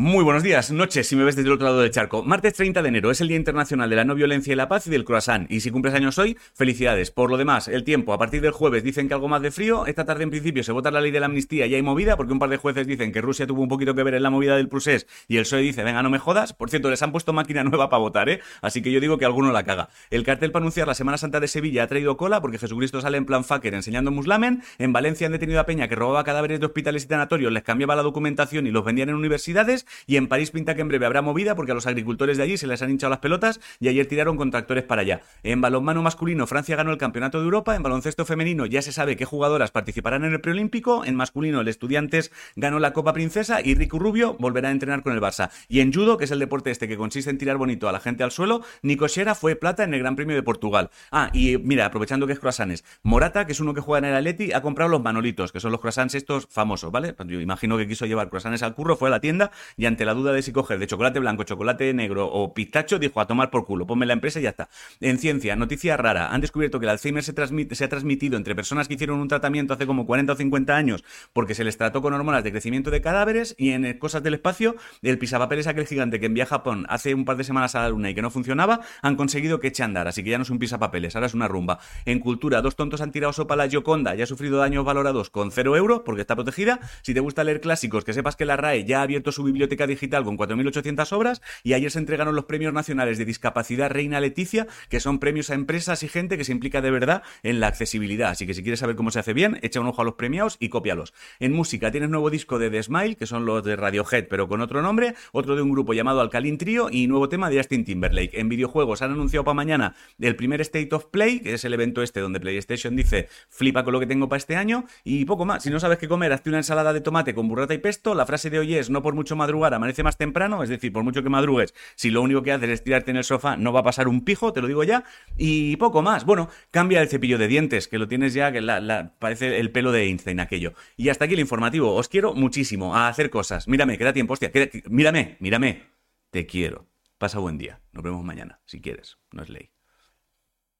Muy buenos días, noches, si me ves desde el otro lado del charco. Martes 30 de enero es el Día Internacional de la No Violencia y la Paz y del Croissant. Y si cumples años hoy, felicidades. Por lo demás, el tiempo, a partir del jueves dicen que algo más de frío. Esta tarde en principio se vota la ley de la amnistía y hay movida porque un par de jueces dicen que Rusia tuvo un poquito que ver en la movida del Prusés y el PSOE dice, venga, no me jodas. Por cierto, les han puesto máquina nueva para votar, ¿eh? Así que yo digo que alguno la caga. El cartel para anunciar la Semana Santa de Sevilla ha traído cola porque Jesucristo sale en plan fucker enseñando muslamen. En Valencia han detenido a Peña que robaba cadáveres de hospitales y tanatorios, les cambiaba la documentación y los vendían en universidades. Y en París que en breve habrá movida porque a los agricultores de allí se les han hinchado las pelotas y ayer tiraron con tractores para allá. En balonmano masculino, Francia ganó el campeonato de Europa. En baloncesto femenino ya se sabe qué jugadoras participarán en el preolímpico. En masculino, el Estudiantes ganó la Copa Princesa y Rico Rubio volverá a entrenar con el Barça. Y en judo, que es el deporte este que consiste en tirar bonito a la gente al suelo, Nico Xera fue plata en el Gran Premio de Portugal. Ah, y mira, aprovechando que es croissants, Morata, que es uno que juega en el Atleti, ha comprado los manolitos, que son los croissants estos famosos, ¿vale? Yo imagino que quiso llevar croissants al curro, fue a la tienda y ante la duda de si coger de chocolate blanco, chocolate negro o pistacho, dijo a tomar por culo, ponme la empresa y ya está. En ciencia, noticia rara, han descubierto que el Alzheimer se, transmite, se ha transmitido entre personas que hicieron un tratamiento hace como 40 o 50 años porque se les trató con hormonas de crecimiento de cadáveres y en cosas del espacio, el pisapapeles aquel gigante que envía a Japón hace un par de semanas a la luna y que no funcionaba, han conseguido que eche a andar, así que ya no es un pisapapeles, ahora es una rumba. En cultura, dos tontos han tirado sopa a la Gioconda y ha sufrido daños valorados con 0 euros porque está protegida. Si te gusta leer clásicos, que sepas que la RAE ya ha abierto su biblioteca digital con 4.800 obras y ayer se entregaron los premios nacionales de discapacidad Reina Leticia, que son premios a empresas y gente que se implica de verdad en la accesibilidad. Así que si quieres saber cómo se hace bien, echa un ojo a los premiados y cópialos. En música tienes nuevo disco de The Smile, que son los de Radiohead, pero con otro nombre, otro de un grupo llamado Alkaline Trio y nuevo tema de Justin Timberlake. En videojuegos han anunciado para mañana el primer State of Play, que es el evento este donde PlayStation dice flipa con lo que tengo para este año y poco más. Si no sabes qué comer, hazte una ensalada de tomate con burrata y pesto. La frase de hoy es no por mucho madrugar amanece más temprano, es decir, por mucho que madrugues, si lo único que haces es tirarte en el sofá, no va a pasar un pijo, te lo digo ya, y poco más. Bueno, cambia el cepillo de dientes, que lo tienes ya, que la, parece el pelo de Einstein aquello. Y hasta aquí el informativo. Os quiero muchísimo a hacer cosas. Mírame, queda tiempo, hostia. mírame, mírame. Te quiero. Pasa buen día. Nos vemos mañana, si quieres. No es ley.